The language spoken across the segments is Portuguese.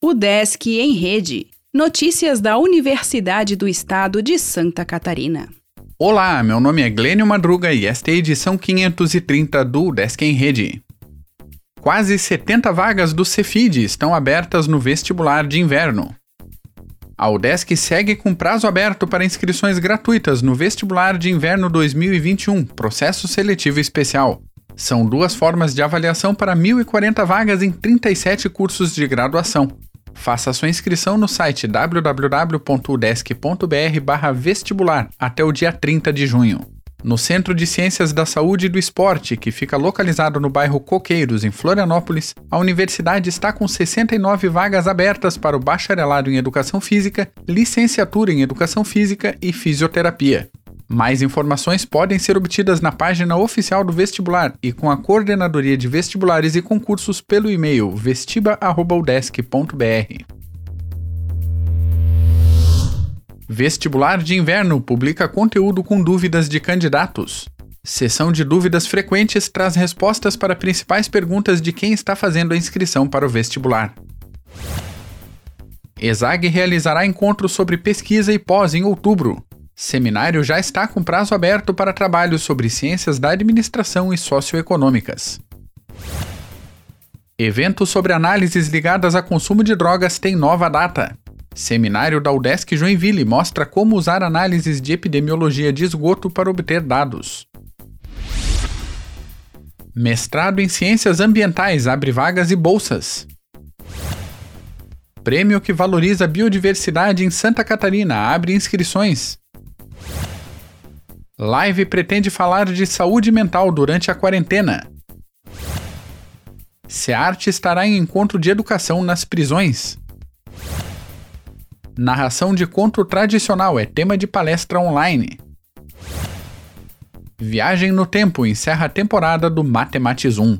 O Desk em Rede. Notícias da Universidade do Estado de Santa Catarina. Olá, meu nome é Glênio Madruga e esta é a edição 530 do Desk em Rede. Quase 70 vagas do Cefid estão abertas no vestibular de inverno. A UDESC segue com prazo aberto para inscrições gratuitas no vestibular de inverno 2021, processo seletivo especial. São duas formas de avaliação para 1.040 vagas em 37 cursos de graduação. Faça sua inscrição no site www.udesc.br/vestibular até o dia 30 de junho. No Centro de Ciências da Saúde e do Esporte, que fica localizado no bairro Coqueiros, em Florianópolis, a universidade está com 69 vagas abertas para o bacharelado em Educação Física, licenciatura em Educação Física e Fisioterapia. Mais informações podem ser obtidas na página oficial do vestibular e com a Coordenadoria de Vestibulares e Concursos pelo e-mail vestiba.udesc.br. Vestibular de Inverno publica conteúdo com dúvidas de candidatos. Sessão de dúvidas frequentes traz respostas para principais perguntas de quem está fazendo a inscrição para o vestibular. ESAG realizará encontro sobre pesquisa e pós em outubro. Seminário já está com prazo aberto para trabalhos sobre ciências da administração e socioeconômicas. Evento sobre análises ligadas a consumo de drogas tem nova data. Seminário da UDESC Joinville mostra como usar análises de epidemiologia de esgoto para obter dados. Mestrado em Ciências Ambientais abre vagas e bolsas. Prêmio que valoriza a biodiversidade em Santa Catarina abre inscrições. Live pretende falar de saúde mental durante a quarentena. SEARTE estará em encontro de educação nas prisões. Narração de conto tradicional é tema de palestra online. Viagem no Tempo encerra a temporada do Matematizum.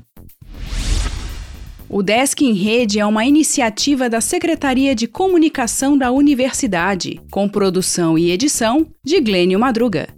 O Desk em Rede é uma iniciativa da Secretaria de Comunicação da Universidade, com produção e edição de Glênio Madruga.